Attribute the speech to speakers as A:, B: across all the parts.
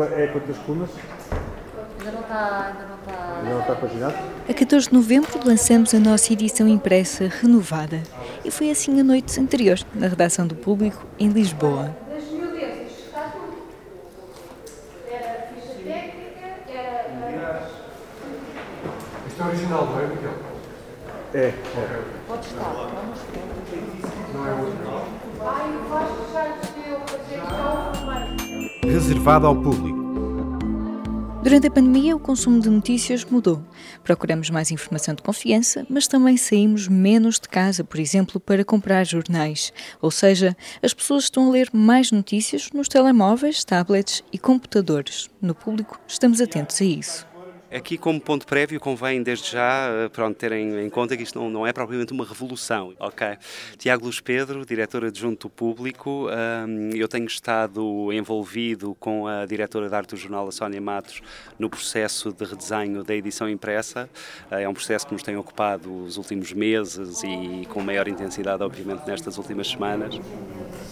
A: é quantas colunas?
B: Ainda não está. Ainda não está.
A: Ainda não está paginado?
C: A 14 de novembro lançamos a nossa edição impressa renovada. E foi assim a noite anterior, na redação do Público, em Lisboa.
D: Das miudezas, está tudo. Era ficha técnica, era.
E: Isto é original, não é, Miguel?
A: É, é.
B: Pode estar, vamos
E: Não é original.
D: Ai, o Vasco já lhes deu fazer só uma.
F: Reservado ao público.
C: Durante a pandemia, o consumo de notícias mudou. Procuramos mais informação de confiança, mas também saímos menos de casa, por exemplo, para comprar jornais. Ou seja, as pessoas estão a ler mais notícias nos telemóveis, tablets e computadores. No público, estamos atentos a isso.
G: Aqui, como ponto prévio, convém desde já eh, pronto, terem em conta que isto não, não é propriamente uma revolução. ok? Tiago Luz Pedro, diretor adjunto do público, um, eu tenho estado envolvido com a diretora de arte do jornal, a Sónia Matos, no processo de redesenho da edição impressa. Uh, é um processo que nos tem ocupado os últimos meses e com maior intensidade, obviamente, nestas últimas semanas.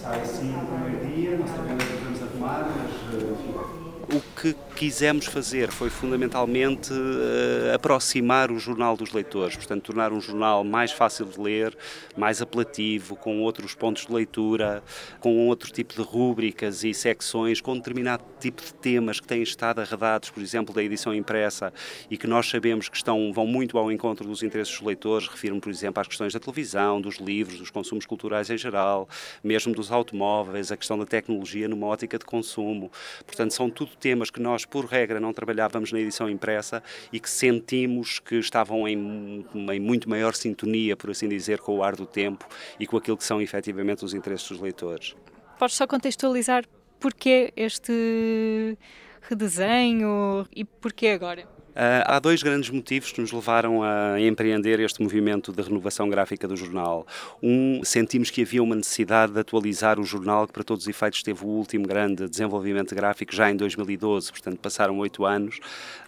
G: Sai sim no primeiro dia, não sabemos o que vamos arrumar, mas o que quisemos fazer foi fundamentalmente uh, aproximar o jornal dos leitores, portanto, tornar um jornal mais fácil de ler, mais apelativo, com outros pontos de leitura, com outro tipo de rúbricas e secções, com determinado tipo de temas que têm estado arredados, por exemplo, da edição impressa e que nós sabemos que estão, vão muito ao encontro dos interesses dos leitores. Refiro-me, por exemplo, às questões da televisão, dos livros, dos consumos culturais em geral, mesmo dos automóveis, a questão da tecnologia numa ótica de consumo. Portanto, são tudo temas que nós, por regra, não trabalhávamos na edição impressa e que sentimos que estavam em, em muito maior sintonia, por assim dizer, com o ar do tempo e com aquilo que são efetivamente os interesses dos leitores.
C: Podes só contextualizar porquê este redesenho e porquê agora?
G: Uh, há dois grandes motivos que nos levaram a empreender este movimento de renovação gráfica do jornal. Um, sentimos que havia uma necessidade de atualizar o jornal, que para todos os efeitos teve o último grande desenvolvimento gráfico já em 2012, portanto passaram oito anos,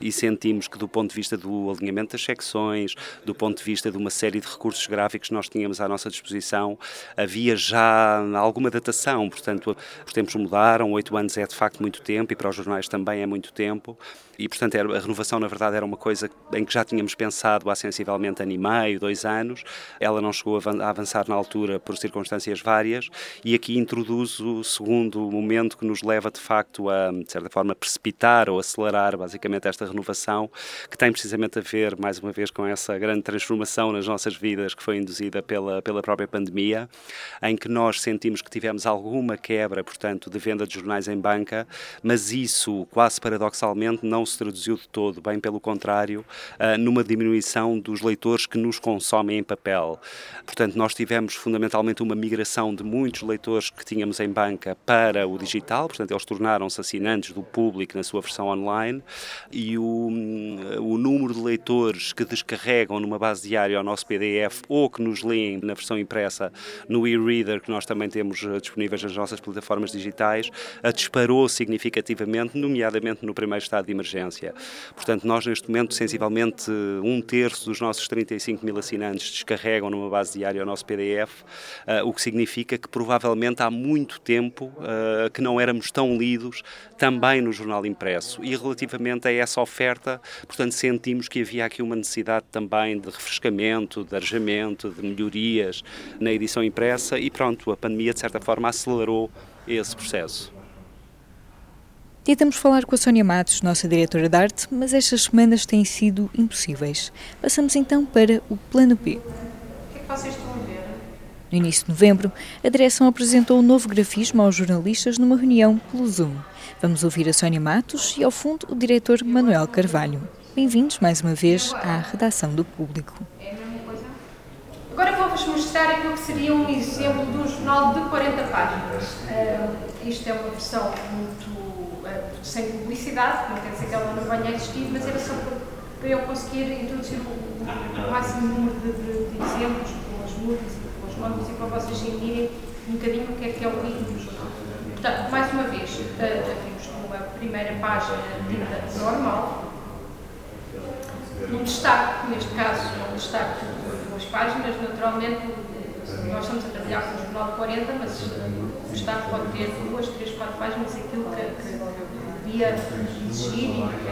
G: e sentimos que do ponto de vista do alinhamento das secções, do ponto de vista de uma série de recursos gráficos que nós tínhamos à nossa disposição, havia já alguma datação, portanto os tempos mudaram, oito anos é de facto muito tempo e para os jornais também é muito tempo, e portanto a renovação na verdade era uma coisa em que já tínhamos pensado há sensivelmente ano e meio, dois anos. Ela não chegou a avançar na altura por circunstâncias várias e aqui introduz o segundo momento que nos leva de facto a, de certa forma, precipitar ou acelerar basicamente esta renovação, que tem precisamente a ver, mais uma vez, com essa grande transformação nas nossas vidas que foi induzida pela, pela própria pandemia, em que nós sentimos que tivemos alguma quebra, portanto, de venda de jornais em banca, mas isso, quase paradoxalmente, não se traduziu de todo, bem pelo contrário, ah, numa diminuição dos leitores que nos consomem em papel. Portanto, nós tivemos fundamentalmente uma migração de muitos leitores que tínhamos em banca para o digital, portanto, eles tornaram-se assinantes do público na sua versão online e o, o número de leitores que descarregam numa base diária o nosso PDF ou que nos leem na versão impressa no e-reader que nós também temos ah, disponíveis nas nossas plataformas digitais, disparou significativamente, nomeadamente no primeiro estado de emergência. Portanto, nós neste momento, sensivelmente um terço dos nossos 35 mil assinantes descarregam numa base diária o nosso PDF, uh, o que significa que provavelmente há muito tempo uh, que não éramos tão lidos também no jornal impresso. E relativamente a essa oferta, portanto, sentimos que havia aqui uma necessidade também de refrescamento, de arejamento, de melhorias na edição impressa e pronto, a pandemia de certa forma acelerou esse processo.
C: Tentamos falar com a Sónia Matos, nossa diretora de arte, mas estas semanas têm sido impossíveis. Passamos então para o plano B.
D: O que é que vocês estão a ver?
C: No início de novembro, a direção apresentou o um novo grafismo aos jornalistas numa reunião pelo Zoom. Vamos ouvir a Sónia Matos e, ao fundo, o diretor Manuel Carvalho. Bem-vindos mais uma vez à redação do Público.
D: É a mesma coisa? Agora vou-vos mostrar aquilo que seria um exemplo de um jornal de 40 páginas. Uh, isto é uma versão muito sem publicidade, não quer dizer que ela não venha a existir, mas era só para, eu conseguir introduzir o, o máximo número de, de, de, exemplos com as multas e com os nomes e para vocês sentirem um bocadinho o que é que é o jornal. Portanto, mais uma vez, abrimos com a primeira página dita normal, um destaque, neste caso, é um destaque de duas páginas, naturalmente, nós estamos a trabalhar com um jornal de 40, mas o destaque pode ter duas, três, quatro páginas, aquilo que, que podia exigir e que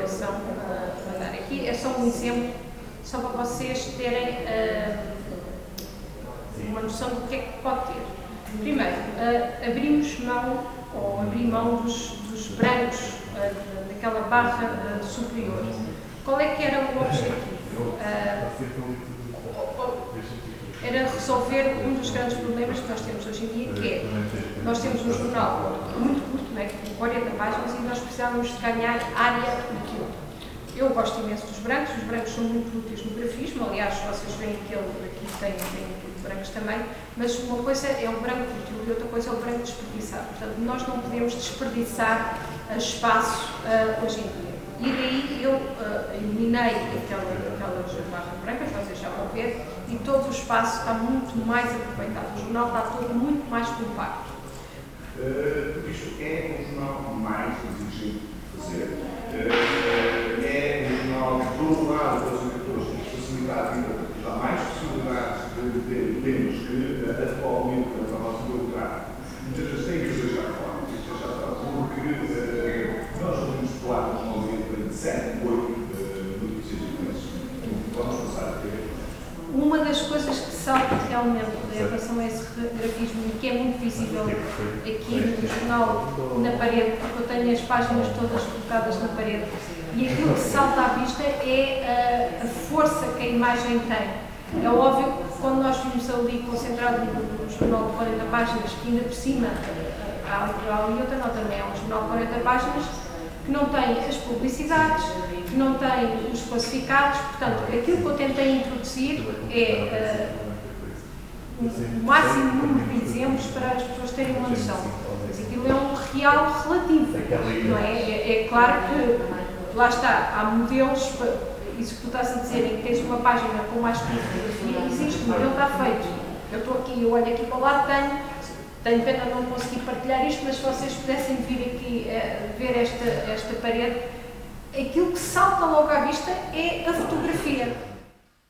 D: a ação mandar. Aqui é só um exemplo, só para vocês terem uh, uma noção do que é que pode ter. Primeiro, uh, abrimos mão, ou abri mão dos, dos brancos uh, daquela barra superior. Qual é que era o objetivo? Era resolver um dos grandes problemas que nós temos hoje em dia, que é, nós temos um jornal muito curto, né, com 40 páginas, e nós precisávamos de ganhar área útil. Eu gosto imenso dos brancos, os brancos são muito úteis no grafismo, aliás, vocês veem que ele aqui tem, tem brancos também, mas uma coisa é o branco útil e outra coisa é o branco desperdiçado. Portanto, nós não podemos desperdiçar espaço uh, hoje em dia. E daí eu uh, eliminei aquela, aquelas barras brancas, vocês já vão ver, e todo o espaço está muito mais aproveitado. O jornal está todo muito mais compacto.
F: Uh, isto é um jornal mais exigente de fazer. Uh, é um jornal que, por um lado, para os editores temos facilitar a vida, dá mais possibilidades de ter temas que atualmente, na nossa bibliografia, muitas vezes têm
D: realmente em relação a esse grafismo que é muito visível aqui no jornal, na parede, porque eu tenho as páginas todas colocadas na parede, e aquilo que salta à vista é a, a força que a imagem tem. É óbvio que quando nós vimos ali concentrado no jornal de 40 páginas, que ainda por cima há, há ali outra nota, também é? Um jornal de 40 páginas, que não tem as publicidades, que não tem os classificados, portanto, aquilo que eu tentei introduzir é uh, o máximo número de exemplos para as pessoas terem uma noção. Mas aquilo é um real relativo, não é? É, é claro que, lá está, há modelos, isso que tu estás a dizer, em que tens uma página com mais fotografia, existe, o modelo está feito. Eu estou aqui, eu olho aqui para o lado, tenho tenho pena não conseguir partilhar isto, mas se vocês pudessem vir aqui uh, ver esta, esta parede, aquilo que salta logo à vista é a fotografia.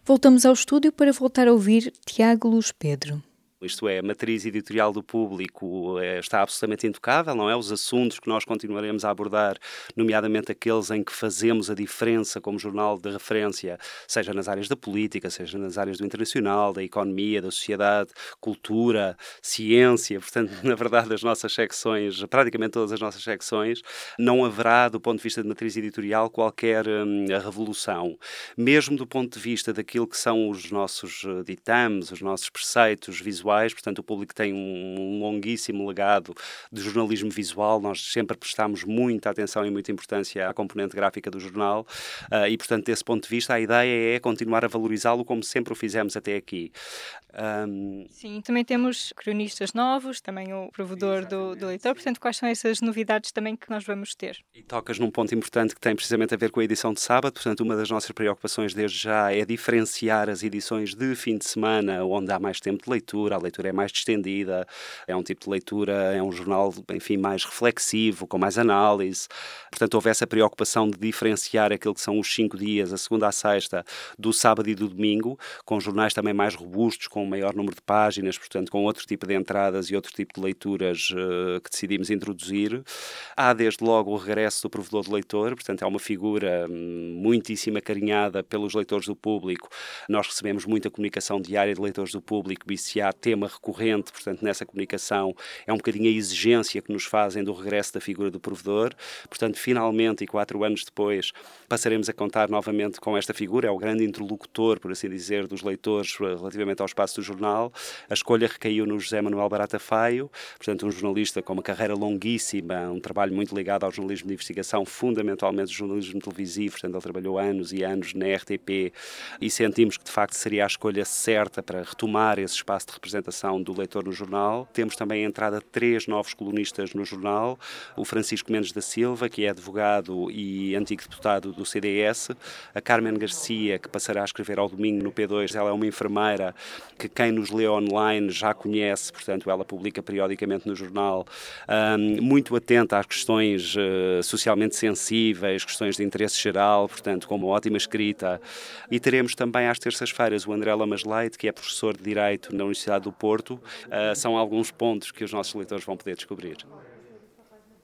C: Voltamos ao estúdio para voltar a ouvir Tiago Luz Pedro
G: isto é, a matriz editorial do público é, está absolutamente intocável, não é? Os assuntos que nós continuaremos a abordar, nomeadamente aqueles em que fazemos a diferença como jornal de referência, seja nas áreas da política, seja nas áreas do internacional, da economia, da sociedade, cultura, ciência, portanto, na verdade, as nossas secções, praticamente todas as nossas secções, não haverá, do ponto de vista de matriz editorial, qualquer hum, revolução. Mesmo do ponto de vista daquilo que são os nossos eh, ditames, os nossos preceitos visuais, visuais, portanto, o público tem um longuíssimo legado de jornalismo visual. Nós sempre prestamos muita atenção e muita importância à componente gráfica do jornal uh, e, portanto, desse ponto de vista, a ideia é continuar a valorizá-lo como sempre o fizemos até aqui.
C: Um... Sim, também temos cronistas novos, também o provedor do, do, leitor, portanto, quais são essas novidades também que nós vamos ter?
G: E tocas num ponto importante que tem precisamente a ver com a edição de sábado, portanto, uma das nossas preocupações desde já é diferenciar as edições de fim de semana, onde há mais tempo de leitura, a leitura é mais distendida, é um tipo de leitura, é um jornal, enfim, mais reflexivo, com mais análise. Portanto, houve essa preocupação de diferenciar aquilo que são os cinco dias, a segunda à sexta, do sábado e do domingo, com jornais também mais robustos, com um maior número de páginas, portanto, com outro tipo de entradas e outro tipo de leituras uh, que decidimos introduzir. Há, desde logo, o regresso do provedor de leitor, portanto, é uma figura hum, muitíssimo acarinhada pelos leitores do público. Nós recebemos muita comunicação diária de leitores do público há tema recorrente, portanto, nessa comunicação é um bocadinho a exigência que nos fazem do regresso da figura do provedor. Portanto, finalmente, e quatro anos depois, passaremos a contar novamente com esta figura, é o grande interlocutor, por assim dizer, dos leitores eh, relativamente ao espaço do jornal. A escolha recaiu no José Manuel Barata Faio, portanto, um jornalista com uma carreira longuíssima, um trabalho muito ligado ao jornalismo de investigação, fundamentalmente jornalismo televisivo, portanto, ele trabalhou anos e anos na RTP e sentimos que de facto seria a escolha certa para retomar esse espaço de representação do leitor no jornal. Temos também a entrada de três novos colunistas no jornal: o Francisco Mendes da Silva, que é advogado e antigo deputado do CDS, a Carmen Garcia, que passará a escrever ao domingo no P2, ela é uma enfermeira que quem nos lê online já conhece, portanto, ela publica periodicamente no jornal, um, muito atenta às questões uh, socialmente sensíveis, questões de interesse geral, portanto, com uma ótima escrita. E teremos também às terças-feiras o André Lamas Leite, que é professor de Direito na Universidade do Porto. Uh, são alguns pontos que os nossos leitores vão poder descobrir.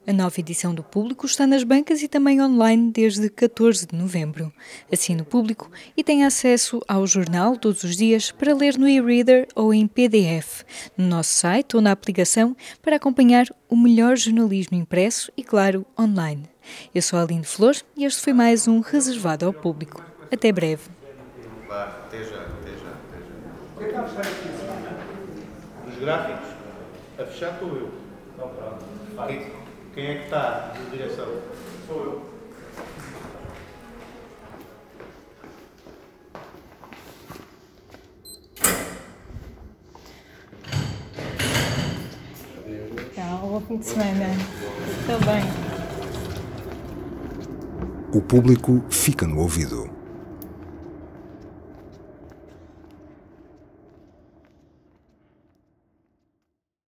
C: A nova edição do Público está nas bancas e também online desde 14 de novembro. Assine o Público e tem acesso ao jornal todos os dias para ler no e-reader ou em PDF, no nosso site ou na aplicação para acompanhar o melhor jornalismo impresso e, claro, online. Eu sou a Aline Flor e este foi mais um Reservado ao Público. Até breve.
H: Até já, até já, até já. Os gráficos, a fechar estou eu. Quem, quem é que está de direção? Sou eu.
C: Tchau, bom fim de semana. Estou bem.
I: O público fica no ouvido.